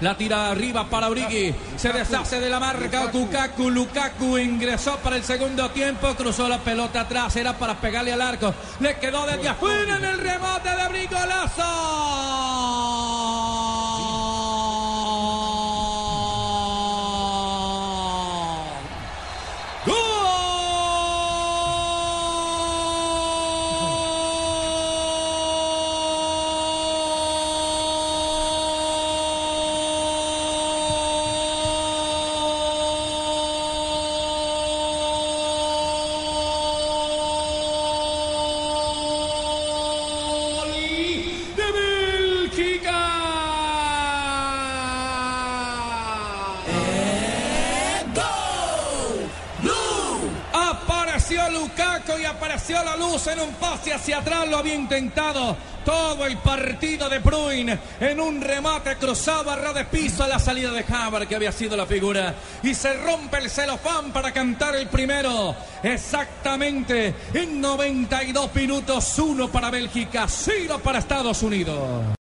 La tira arriba para Origi. Se deshace de la marca. Lukaku. Lukaku ingresó para el segundo tiempo. Cruzó la pelota atrás. Era para pegarle al arco. Le quedó desde afuera en el remate de Apareció Lukaku y apareció la luz en un pase hacia atrás. Lo había intentado todo el partido de Bruin en un remate cruzado a ras de piso a la salida de Haber, que había sido la figura. Y se rompe el celofán para cantar el primero. Exactamente en 92 minutos, uno para Bélgica, cero para Estados Unidos.